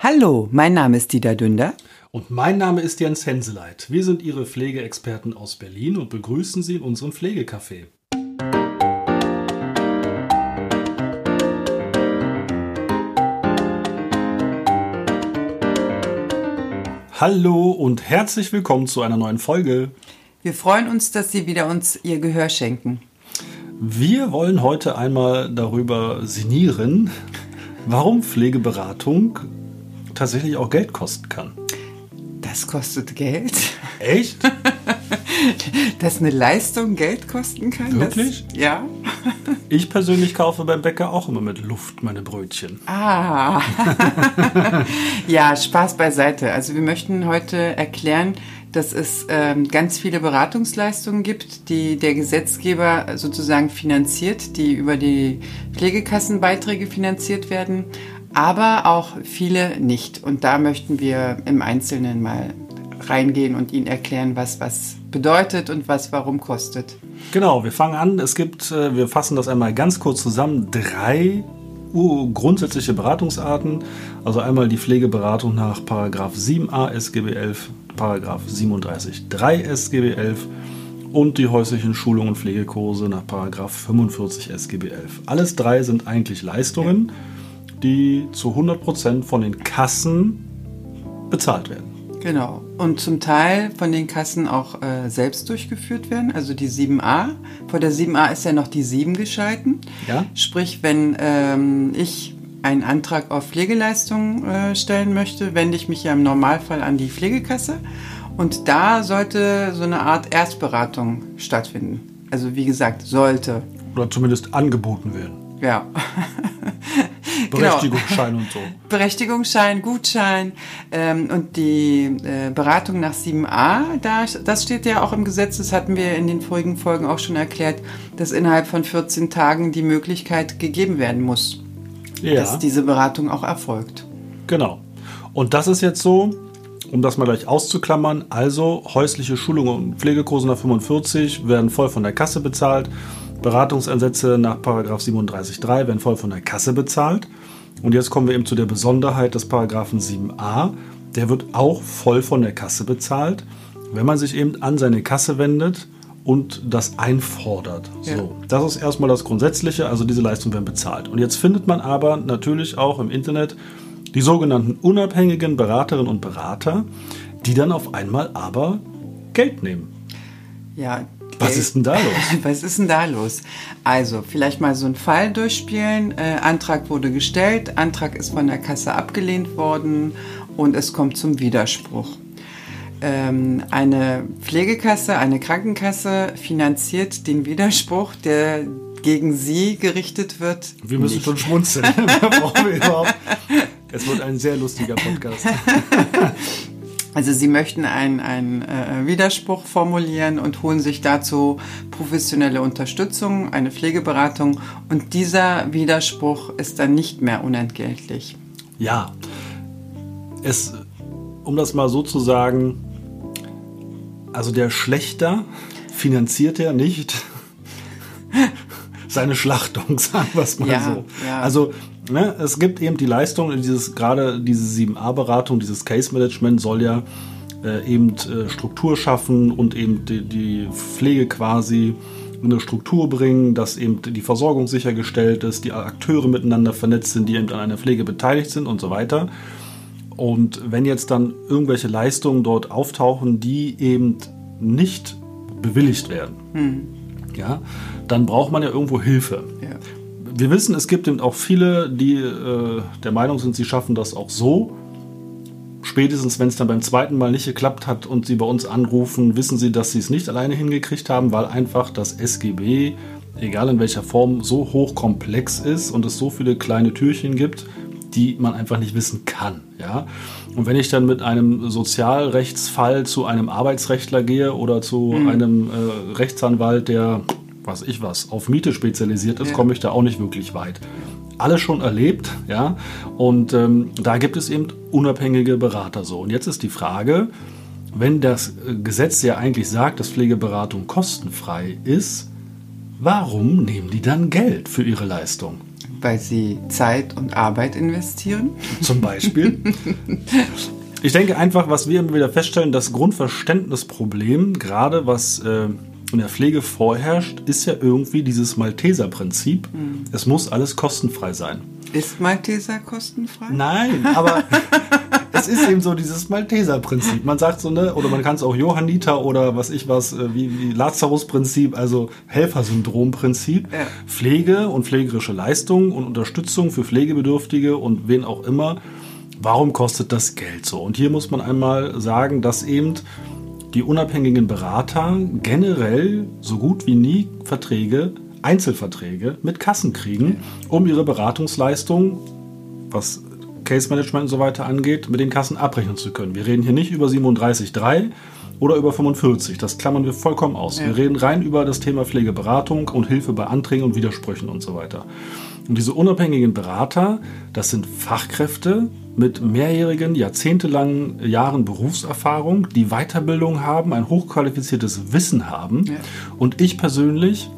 Hallo, mein Name ist Dieter Dünder. Und mein Name ist Jens Henseleit. Wir sind Ihre Pflegeexperten aus Berlin und begrüßen Sie in unserem Pflegecafé. Hallo und herzlich willkommen zu einer neuen Folge. Wir freuen uns, dass Sie wieder uns Ihr Gehör schenken. Wir wollen heute einmal darüber sinnieren, warum Pflegeberatung tatsächlich auch Geld kosten kann. Das kostet Geld? Echt? Dass eine Leistung Geld kosten kann? Wirklich? Das, ja. Ich persönlich kaufe beim Bäcker auch immer mit Luft meine Brötchen. Ah. ja, Spaß beiseite. Also wir möchten heute erklären, dass es ähm, ganz viele Beratungsleistungen gibt, die der Gesetzgeber sozusagen finanziert, die über die Pflegekassenbeiträge finanziert werden, aber auch viele nicht. Und da möchten wir im Einzelnen mal reingehen und Ihnen erklären, was was bedeutet und was warum kostet. Genau, wir fangen an. Es gibt, äh, wir fassen das einmal ganz kurz zusammen, drei grundsätzliche Beratungsarten. Also einmal die Pflegeberatung nach 7a SGB 11, 37.3 SGB 11 und die häuslichen Schulungen und Pflegekurse nach 45 SGB 11. Alles drei sind eigentlich Leistungen, die zu 100% von den Kassen bezahlt werden. Genau. Und zum Teil von den Kassen auch äh, selbst durchgeführt werden, also die 7a. Vor der 7a ist ja noch die 7 geschalten. Ja. Sprich, wenn ähm, ich einen Antrag auf Pflegeleistungen äh, stellen möchte, wende ich mich ja im Normalfall an die Pflegekasse. Und da sollte so eine Art Erstberatung stattfinden. Also wie gesagt, sollte. Oder zumindest angeboten werden. Ja. Berechtigungsschein genau. und so. Berechtigungsschein, Gutschein ähm, und die äh, Beratung nach 7a, da, das steht ja auch im Gesetz, das hatten wir in den vorigen Folgen auch schon erklärt, dass innerhalb von 14 Tagen die Möglichkeit gegeben werden muss, ja. dass diese Beratung auch erfolgt. Genau. Und das ist jetzt so, um das mal gleich auszuklammern, also häusliche Schulungen und Pflegekurse nach 45 werden voll von der Kasse bezahlt. Beratungsansätze nach 37.3 werden voll von der Kasse bezahlt. Und jetzt kommen wir eben zu der Besonderheit des Paragraphen 7a. Der wird auch voll von der Kasse bezahlt, wenn man sich eben an seine Kasse wendet und das einfordert. Ja. So, das ist erstmal das Grundsätzliche, also diese Leistungen werden bezahlt. Und jetzt findet man aber natürlich auch im Internet die sogenannten unabhängigen Beraterinnen und Berater, die dann auf einmal aber Geld nehmen. Ja, was ist denn da los? Was ist denn da los? Also, vielleicht mal so einen Fall durchspielen. Äh, Antrag wurde gestellt, Antrag ist von der Kasse abgelehnt worden und es kommt zum Widerspruch. Ähm, eine Pflegekasse, eine Krankenkasse finanziert den Widerspruch, der gegen sie gerichtet wird. Wir müssen nicht. schon schmunzeln. brauchen wir überhaupt. Es wird ein sehr lustiger Podcast. Also sie möchten einen, einen äh, Widerspruch formulieren und holen sich dazu professionelle Unterstützung, eine Pflegeberatung und dieser Widerspruch ist dann nicht mehr unentgeltlich. Ja, es, um das mal so zu sagen, also der Schlechter finanziert ja nicht seine Schlachtung, sagen wir es mal ja, so. Ja. Also ne, es gibt eben die Leistung, dieses gerade diese 7a-Beratung, dieses Case-Management soll ja äh, eben äh, Struktur schaffen und eben die, die Pflege quasi in eine Struktur bringen, dass eben die Versorgung sichergestellt ist, die Akteure miteinander vernetzt sind, die eben an einer Pflege beteiligt sind und so weiter. Und wenn jetzt dann irgendwelche Leistungen dort auftauchen, die eben nicht bewilligt werden, hm. ja, dann braucht man ja irgendwo Hilfe. Wir wissen, es gibt eben auch viele, die äh, der Meinung sind, sie schaffen das auch so. Spätestens, wenn es dann beim zweiten Mal nicht geklappt hat und sie bei uns anrufen, wissen sie, dass sie es nicht alleine hingekriegt haben, weil einfach das SGB, egal in welcher Form, so hochkomplex ist und es so viele kleine Türchen gibt, die man einfach nicht wissen kann. Ja? Und wenn ich dann mit einem Sozialrechtsfall zu einem Arbeitsrechtler gehe oder zu mhm. einem äh, Rechtsanwalt, der was ich was, auf Miete spezialisiert ist, ja. komme ich da auch nicht wirklich weit. Alles schon erlebt, ja. Und ähm, da gibt es eben unabhängige Berater so. Und jetzt ist die Frage, wenn das Gesetz ja eigentlich sagt, dass Pflegeberatung kostenfrei ist, warum nehmen die dann Geld für ihre Leistung? Weil sie Zeit und Arbeit investieren. Zum Beispiel. ich denke einfach, was wir immer wieder feststellen, das Grundverständnisproblem, gerade was äh, in der Pflege vorherrscht, ist ja irgendwie dieses Malteser-Prinzip. Mhm. Es muss alles kostenfrei sein. Ist Malteser kostenfrei? Nein, aber es ist eben so dieses Malteser-Prinzip. Man sagt so, ne, oder man kann es auch Johanniter oder was ich was, äh, wie, wie Lazarus-Prinzip, also Helfersyndrom-Prinzip. Ja. Pflege und pflegerische Leistung und Unterstützung für Pflegebedürftige und wen auch immer. Warum kostet das Geld so? Und hier muss man einmal sagen, dass eben die unabhängigen Berater generell so gut wie nie Verträge Einzelverträge mit Kassen kriegen, um ihre Beratungsleistung, was Case Management und so weiter angeht, mit den Kassen abrechnen zu können. Wir reden hier nicht über 37,3 oder über 45. Das klammern wir vollkommen aus. Ja. Wir reden rein über das Thema Pflegeberatung und Hilfe bei Anträgen und Widersprüchen und so weiter. Und diese unabhängigen Berater, das sind Fachkräfte mit mehrjährigen, jahrzehntelangen Jahren Berufserfahrung, die Weiterbildung haben, ein hochqualifiziertes Wissen haben. Ja. Und ich persönlich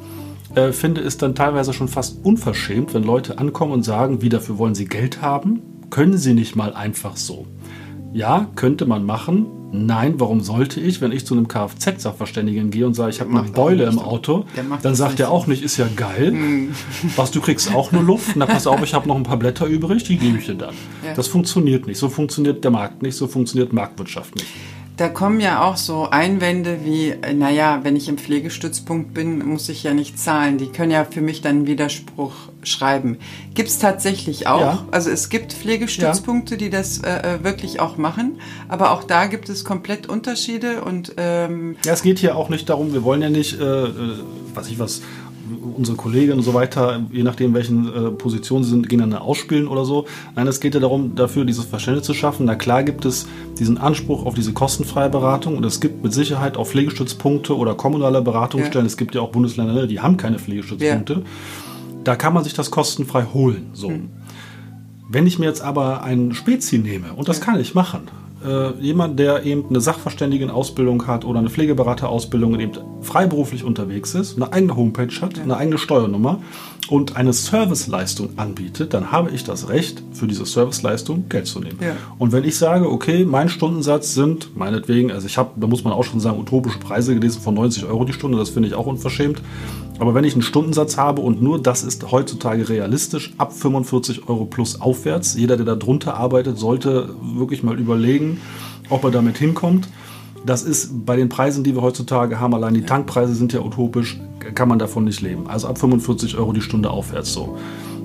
äh, finde es dann teilweise schon fast unverschämt, wenn Leute ankommen und sagen, wie dafür wollen sie Geld haben? Können sie nicht mal einfach so? Ja, könnte man machen. Nein, warum sollte ich, wenn ich zu einem Kfz-Sachverständigen gehe und sage, ich habe eine Beule im Auto, dann sagt er auch nicht, ist ja geil. Hm. Was, du kriegst auch nur Luft? Na, pass auf, ich habe noch ein paar Blätter übrig, die gebe ich dir dann. Ja. Das funktioniert nicht. So funktioniert der Markt nicht, so funktioniert Marktwirtschaft nicht. Da kommen ja auch so Einwände wie, naja, wenn ich im Pflegestützpunkt bin, muss ich ja nicht zahlen. Die können ja für mich dann einen Widerspruch schreiben. Gibt es tatsächlich auch. Ja. Also es gibt Pflegestützpunkte, ja. die das äh, äh, wirklich auch machen, aber auch da gibt es komplett Unterschiede und ähm ja, es geht hier auch nicht darum, wir wollen ja nicht, äh, äh was ich was, unsere Kolleginnen und so weiter, je nachdem, welchen äh, Positionen sie sind, gegeneinander ausspielen oder so. Nein, es geht ja darum, dafür dieses Verständnis zu schaffen. Na klar gibt es diesen Anspruch auf diese kostenfreie Beratung und es gibt mit Sicherheit auch Pflegestützpunkte oder kommunale Beratungsstellen. Ja. Es gibt ja auch Bundesländer, die haben keine Pflegestützpunkte. Ja. Da kann man sich das kostenfrei holen. So. Hm. Wenn ich mir jetzt aber einen Spezi nehme, und das ja. kann ich machen, äh, jemand, der eben eine Sachverständigenausbildung hat oder eine Pflegeberaterausbildung und eben freiberuflich unterwegs ist, eine eigene Homepage hat, ja. eine eigene Steuernummer und eine Serviceleistung anbietet, dann habe ich das Recht, für diese Serviceleistung Geld zu nehmen. Ja. Und wenn ich sage, okay, mein Stundensatz sind meinetwegen, also ich habe, da muss man auch schon sagen, utopische Preise gelesen von 90 Euro die Stunde, das finde ich auch unverschämt. Aber wenn ich einen Stundensatz habe und nur das ist heutzutage realistisch, ab 45 Euro plus aufwärts, jeder, der da drunter arbeitet, sollte wirklich mal überlegen, ob er damit hinkommt. Das ist bei den Preisen, die wir heutzutage haben, allein die Tankpreise sind ja utopisch, kann man davon nicht leben. Also ab 45 Euro die Stunde aufwärts so.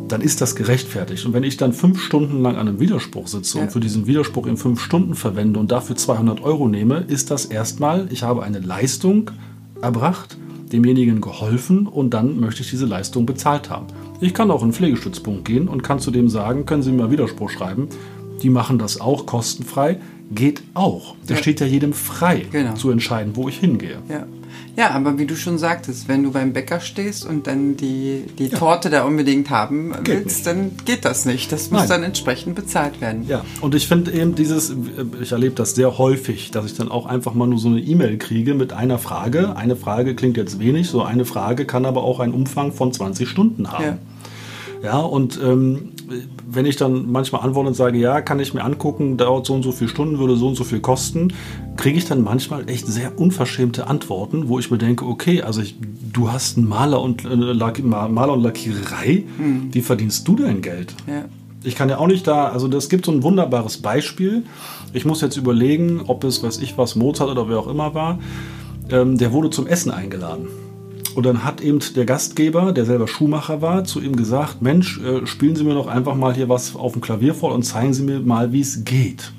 Dann ist das gerechtfertigt. Und wenn ich dann fünf Stunden lang an einem Widerspruch sitze ja. und für diesen Widerspruch in fünf Stunden verwende und dafür 200 Euro nehme, ist das erstmal, ich habe eine Leistung erbracht, demjenigen geholfen und dann möchte ich diese Leistung bezahlt haben. Ich kann auch in einen Pflegestützpunkt gehen und kann zu dem sagen, können Sie mir mal Widerspruch schreiben. Die machen das auch kostenfrei. Geht auch. Das ja. steht ja jedem frei, genau. zu entscheiden, wo ich hingehe. Ja. Ja, aber wie du schon sagtest, wenn du beim Bäcker stehst und dann die, die ja. Torte da unbedingt haben geht willst, nicht. dann geht das nicht. Das muss Nein. dann entsprechend bezahlt werden. Ja, und ich finde eben dieses, ich erlebe das sehr häufig, dass ich dann auch einfach mal nur so eine E-Mail kriege mit einer Frage. Eine Frage klingt jetzt wenig, so eine Frage kann aber auch einen Umfang von 20 Stunden haben. Ja. Ja, und ähm, wenn ich dann manchmal antworte und sage, ja, kann ich mir angucken, dauert so und so viele Stunden, würde so und so viel kosten, kriege ich dann manchmal echt sehr unverschämte Antworten, wo ich mir denke, okay, also ich, du hast einen Maler und, äh, Maler und Lackiererei, hm. wie verdienst du dein Geld? Ja. Ich kann ja auch nicht da, also das gibt so ein wunderbares Beispiel. Ich muss jetzt überlegen, ob es, weiß ich was, Mozart oder wer auch immer war, ähm, der wurde zum Essen eingeladen. Und dann hat eben der Gastgeber, der selber Schuhmacher war, zu ihm gesagt, Mensch, äh, spielen Sie mir doch einfach mal hier was auf dem Klavier vor und zeigen Sie mir mal, wie es geht.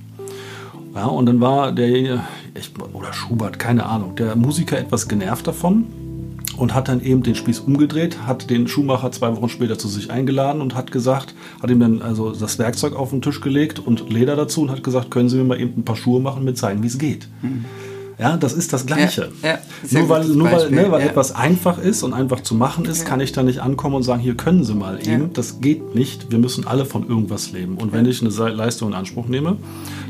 Ja, und dann war der, oder Schubert, keine Ahnung, der Musiker etwas genervt davon und hat dann eben den Spieß umgedreht, hat den Schuhmacher zwei Wochen später zu sich eingeladen und hat gesagt, hat ihm dann also das Werkzeug auf den Tisch gelegt und Leder dazu und hat gesagt, können Sie mir mal eben ein paar Schuhe machen, mit zeigen, wie es geht. Mhm. Ja, das ist das Gleiche. Ja, ja, nur weil, nur weil, ne, weil ja. etwas einfach ist und einfach zu machen ist, kann ich da nicht ankommen und sagen, hier können Sie mal eben. Das geht nicht. Wir müssen alle von irgendwas leben. Und wenn ich eine Leistung in Anspruch nehme,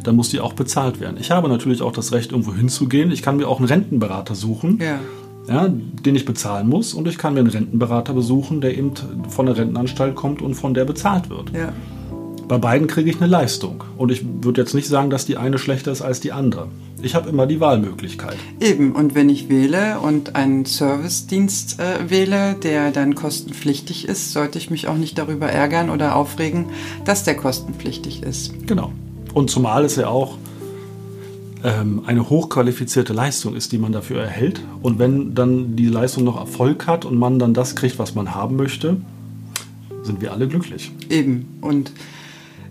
dann muss die auch bezahlt werden. Ich habe natürlich auch das Recht, irgendwo hinzugehen. Ich kann mir auch einen Rentenberater suchen. ja, den ich bezahlen muss. Und ich kann mir einen Rentenberater besuchen, der eben von der Rentenanstalt kommt und von der bezahlt wird. Ja. Bei beiden kriege ich eine Leistung. Und ich würde jetzt nicht sagen, dass die eine schlechter ist als die andere. Ich habe immer die Wahlmöglichkeit. Eben, und wenn ich wähle und einen Servicedienst äh, wähle, der dann kostenpflichtig ist, sollte ich mich auch nicht darüber ärgern oder aufregen, dass der kostenpflichtig ist. Genau. Und zumal es ja auch ähm, eine hochqualifizierte Leistung ist, die man dafür erhält. Und wenn dann die Leistung noch Erfolg hat und man dann das kriegt, was man haben möchte, sind wir alle glücklich. Eben. Und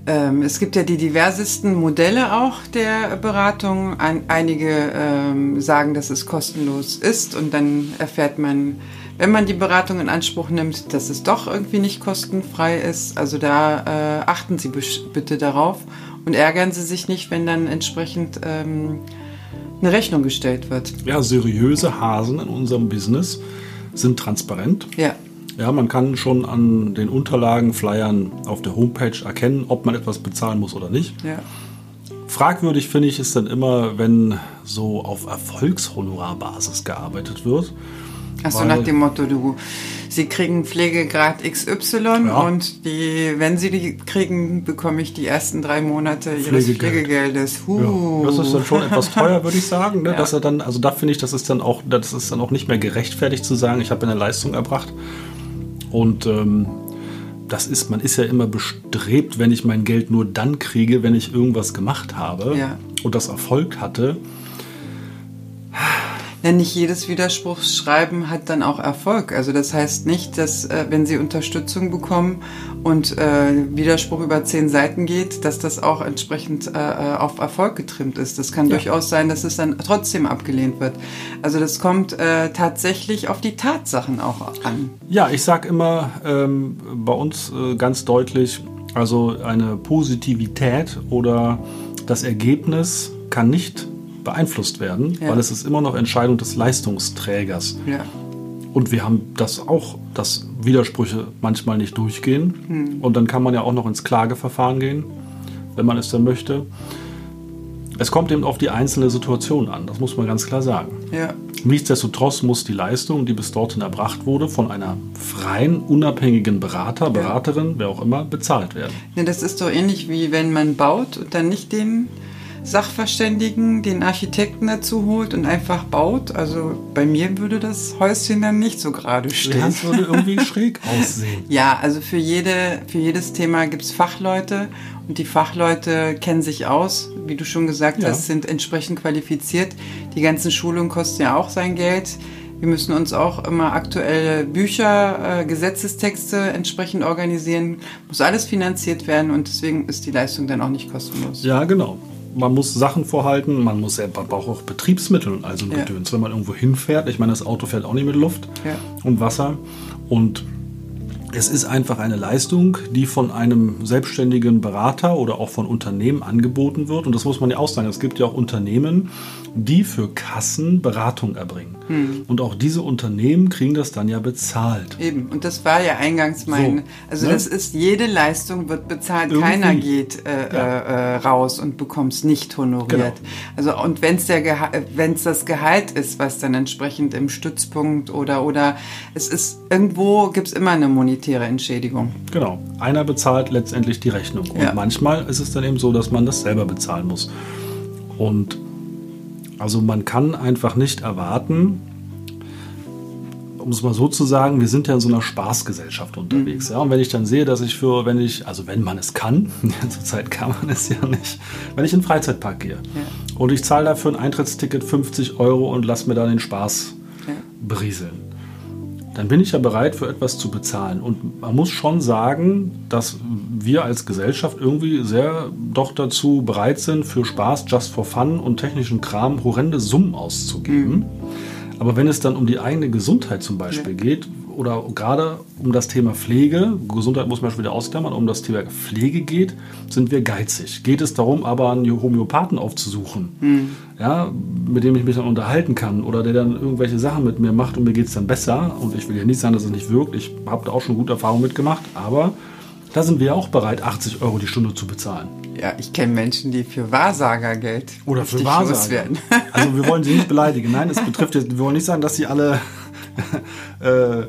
ähm, es gibt ja die diversesten Modelle auch der Beratung. Ein, einige ähm, sagen, dass es kostenlos ist und dann erfährt man, wenn man die Beratung in Anspruch nimmt, dass es doch irgendwie nicht kostenfrei ist. Also da äh, achten Sie bitte darauf und ärgern Sie sich nicht, wenn dann entsprechend ähm, eine Rechnung gestellt wird. Ja, seriöse Hasen in unserem Business sind transparent. Ja. Ja, man kann schon an den Unterlagen, Flyern auf der Homepage erkennen, ob man etwas bezahlen muss oder nicht. Ja. Fragwürdig finde ich es dann immer, wenn so auf Erfolgshonorarbasis gearbeitet wird. Achso, nach dem Motto, du, sie kriegen Pflegegrad XY ja. und die, wenn sie die kriegen, bekomme ich die ersten drei Monate ihres Pflegegeld. Pflegegeldes. Huh. Ja, das ist dann schon etwas teuer, würde ich sagen. Ne? Ja. Dass er dann, also da finde ich, das ist dann auch, das ist dann auch nicht mehr gerechtfertigt zu sagen, ich habe eine Leistung erbracht. Und ähm, das ist, man ist ja immer bestrebt, wenn ich mein Geld nur dann kriege, wenn ich irgendwas gemacht habe ja. und das Erfolg hatte. Ja, nicht jedes Widerspruchsschreiben hat dann auch Erfolg. Also das heißt nicht, dass äh, wenn Sie Unterstützung bekommen und äh, Widerspruch über zehn Seiten geht, dass das auch entsprechend äh, äh, auf Erfolg getrimmt ist. Das kann ja. durchaus sein, dass es dann trotzdem abgelehnt wird. Also das kommt äh, tatsächlich auf die Tatsachen auch an. Ja, ich sage immer ähm, bei uns äh, ganz deutlich, also eine Positivität oder das Ergebnis kann nicht beeinflusst werden, ja. weil es ist immer noch Entscheidung des Leistungsträgers. Ja. Und wir haben das auch, dass Widersprüche manchmal nicht durchgehen. Hm. Und dann kann man ja auch noch ins Klageverfahren gehen, wenn man es dann möchte. Es kommt eben auf die einzelne Situation an, das muss man ganz klar sagen. Ja. Nichtsdestotrotz muss die Leistung, die bis dorthin erbracht wurde, von einer freien, unabhängigen Berater, Beraterin, ja. wer auch immer, bezahlt werden. Ja, das ist so ähnlich wie wenn man baut und dann nicht den Sachverständigen den Architekten dazu holt und einfach baut. Also bei mir würde das Häuschen dann nicht so gerade stehen. Das würde irgendwie schräg aussehen. Ja, also für, jede, für jedes Thema gibt es Fachleute und die Fachleute kennen sich aus, wie du schon gesagt ja. hast, sind entsprechend qualifiziert. Die ganzen Schulungen kosten ja auch sein Geld. Wir müssen uns auch immer aktuelle Bücher, äh, Gesetzestexte entsprechend organisieren. Muss alles finanziert werden und deswegen ist die Leistung dann auch nicht kostenlos. Ja, genau man muss Sachen vorhalten, man muss man braucht auch Betriebsmittel und also ein ja. Gedöns, wenn man irgendwo hinfährt. Ich meine, das Auto fährt auch nicht mit Luft ja. und Wasser. Und es ist einfach eine Leistung, die von einem selbstständigen Berater oder auch von Unternehmen angeboten wird. Und das muss man ja auch sagen. Es gibt ja auch Unternehmen, die für Kassen Beratung erbringen. Hm. Und auch diese Unternehmen kriegen das dann ja bezahlt. Eben, und das war ja eingangs mein, so, also ne? das ist, jede Leistung wird bezahlt, Irgendwie. keiner geht äh, ja. äh, raus und bekommt es nicht honoriert. Genau. Also und wenn es wenn es das Gehalt ist, was dann entsprechend im Stützpunkt oder oder es ist irgendwo gibt es immer eine monetäre Entschädigung. Genau, einer bezahlt letztendlich die Rechnung und ja. manchmal ist es dann eben so, dass man das selber bezahlen muss. Und also man kann einfach nicht erwarten, um es mal so zu sagen, wir sind ja in so einer Spaßgesellschaft unterwegs. Mhm. Ja? Und wenn ich dann sehe, dass ich für, wenn ich, also wenn man es kann, zurzeit kann man es ja nicht, wenn ich in den Freizeitpark gehe ja. und ich zahle dafür ein Eintrittsticket 50 Euro und lasse mir da den Spaß ja. berieseln dann bin ich ja bereit, für etwas zu bezahlen. Und man muss schon sagen, dass wir als Gesellschaft irgendwie sehr doch dazu bereit sind, für Spaß, just for fun und technischen Kram horrende Summen auszugeben. Mhm. Aber wenn es dann um die eigene Gesundheit zum Beispiel ja. geht, oder gerade um das Thema Pflege, Gesundheit muss man schon wieder ausklammern, um das Thema Pflege geht, sind wir geizig. Geht es darum, aber einen Homöopathen aufzusuchen, mhm. ja, mit dem ich mich dann unterhalten kann oder der dann irgendwelche Sachen mit mir macht und mir geht es dann besser. Und ich will ja nicht sagen, dass es nicht wirkt. Ich habe da auch schon gute Erfahrungen mitgemacht, aber Da sind wir auch bereit, 80 Euro die Stunde zu bezahlen. Ja, ich kenne Menschen, die für Wahrsagergeld oder für Wahrsager werden. Also wir wollen sie nicht beleidigen. Nein, es betrifft jetzt, wir wollen nicht sagen, dass sie alle äh,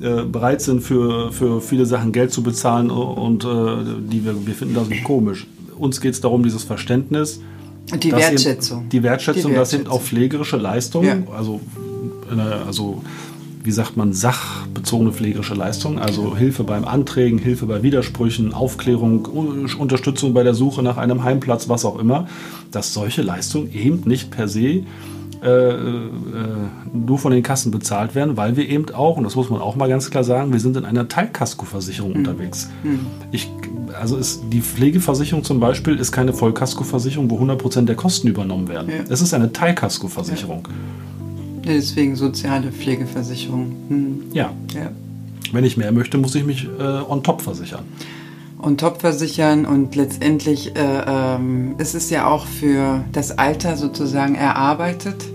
äh, bereit sind, für, für viele Sachen Geld zu bezahlen und äh, die wir, wir finden das komisch. Uns geht es darum, dieses Verständnis. Die Wertschätzung. Eben, die Wertschätzung, die Wertschätzung, das sind auch pflegerische Leistungen, ja. also, also wie sagt man, sachbezogene pflegerische Leistungen, also Hilfe beim Anträgen, Hilfe bei Widersprüchen, Aufklärung, Unterstützung bei der Suche nach einem Heimplatz, was auch immer, dass solche Leistungen eben nicht per se äh, äh, nur von den Kassen bezahlt werden, weil wir eben auch, und das muss man auch mal ganz klar sagen, wir sind in einer Teilkaskoversicherung mhm. unterwegs. Mhm. Ich, also ist die Pflegeversicherung zum Beispiel ist keine Vollkaskoversicherung, wo 100% der Kosten übernommen werden. Ja. Es ist eine Teilkaskoversicherung. Ja. Deswegen soziale Pflegeversicherung. Hm. Ja. ja. Wenn ich mehr möchte, muss ich mich äh, on top versichern. On top versichern und letztendlich äh, ähm, ist es ja auch für das Alter sozusagen erarbeitet,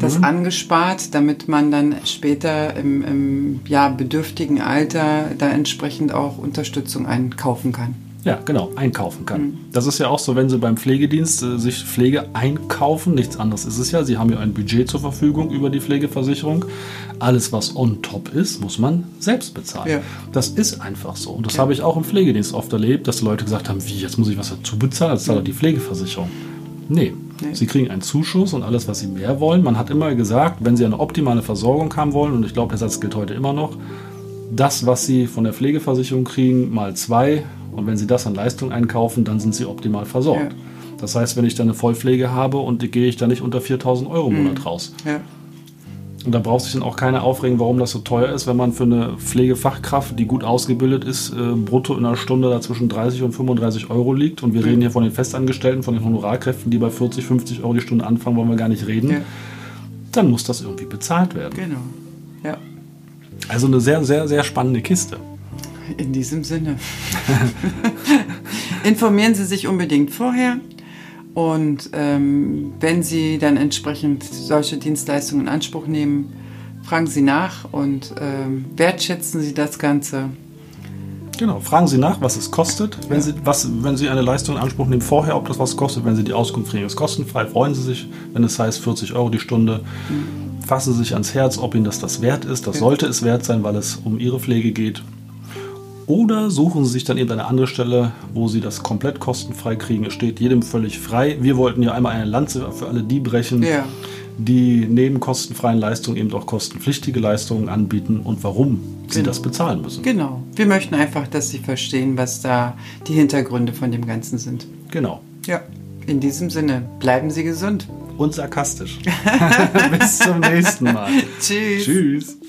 das mhm. angespart, damit man dann später im, im ja, bedürftigen Alter da entsprechend auch Unterstützung einkaufen kann. Ja, genau, einkaufen kann. Mhm. Das ist ja auch so, wenn Sie beim Pflegedienst äh, sich Pflege einkaufen, nichts anderes ist es ja. Sie haben ja ein Budget zur Verfügung über die Pflegeversicherung. Alles, was on top ist, muss man selbst bezahlen. Ja. Das ist einfach so. Und das ja. habe ich auch im Pflegedienst oft erlebt, dass Leute gesagt haben, wie, jetzt muss ich was dazu bezahlen, das zahlt mhm. die Pflegeversicherung. Nee. Nee. Sie kriegen einen Zuschuss und alles, was Sie mehr wollen. Man hat immer gesagt, wenn Sie eine optimale Versorgung haben wollen, und ich glaube, der Satz gilt heute immer noch, das, was Sie von der Pflegeversicherung kriegen, mal zwei und wenn Sie das an Leistung einkaufen, dann sind Sie optimal versorgt. Ja. Das heißt, wenn ich dann eine Vollpflege habe und die gehe ich dann nicht unter 4000 Euro im mhm. Monat raus. Ja. Und da braucht sich dann auch keiner aufregen, warum das so teuer ist, wenn man für eine Pflegefachkraft, die gut ausgebildet ist, äh, brutto in einer Stunde da zwischen 30 und 35 Euro liegt. Und wir mhm. reden hier von den Festangestellten, von den Honorarkräften, die bei 40, 50 Euro die Stunde anfangen, wollen wir gar nicht reden. Ja. Dann muss das irgendwie bezahlt werden. Genau. Ja. Also eine sehr, sehr, sehr spannende Kiste. In diesem Sinne. Informieren Sie sich unbedingt vorher. Und ähm, wenn Sie dann entsprechend solche Dienstleistungen in Anspruch nehmen, fragen Sie nach und ähm, wertschätzen Sie das Ganze. Genau, fragen Sie nach, was es kostet. Wenn, ja. Sie, was, wenn Sie eine Leistung in Anspruch nehmen, vorher, ob das was kostet. Wenn Sie die Auskunft kriegen, ist kostenfrei. Freuen Sie sich, wenn es heißt 40 Euro die Stunde. Mhm. Fassen Sie sich ans Herz, ob Ihnen das das wert ist. Das ja. sollte es wert sein, weil es um Ihre Pflege geht. Oder suchen Sie sich dann eben eine andere Stelle, wo Sie das komplett kostenfrei kriegen. Es steht jedem völlig frei. Wir wollten ja einmal eine Lanze für alle die brechen, ja. die neben kostenfreien Leistungen eben auch kostenpflichtige Leistungen anbieten und warum genau. sie das bezahlen müssen. Genau. Wir möchten einfach, dass Sie verstehen, was da die Hintergründe von dem Ganzen sind. Genau. Ja. In diesem Sinne, bleiben Sie gesund. Und sarkastisch. Bis zum nächsten Mal. Tschüss. Tschüss.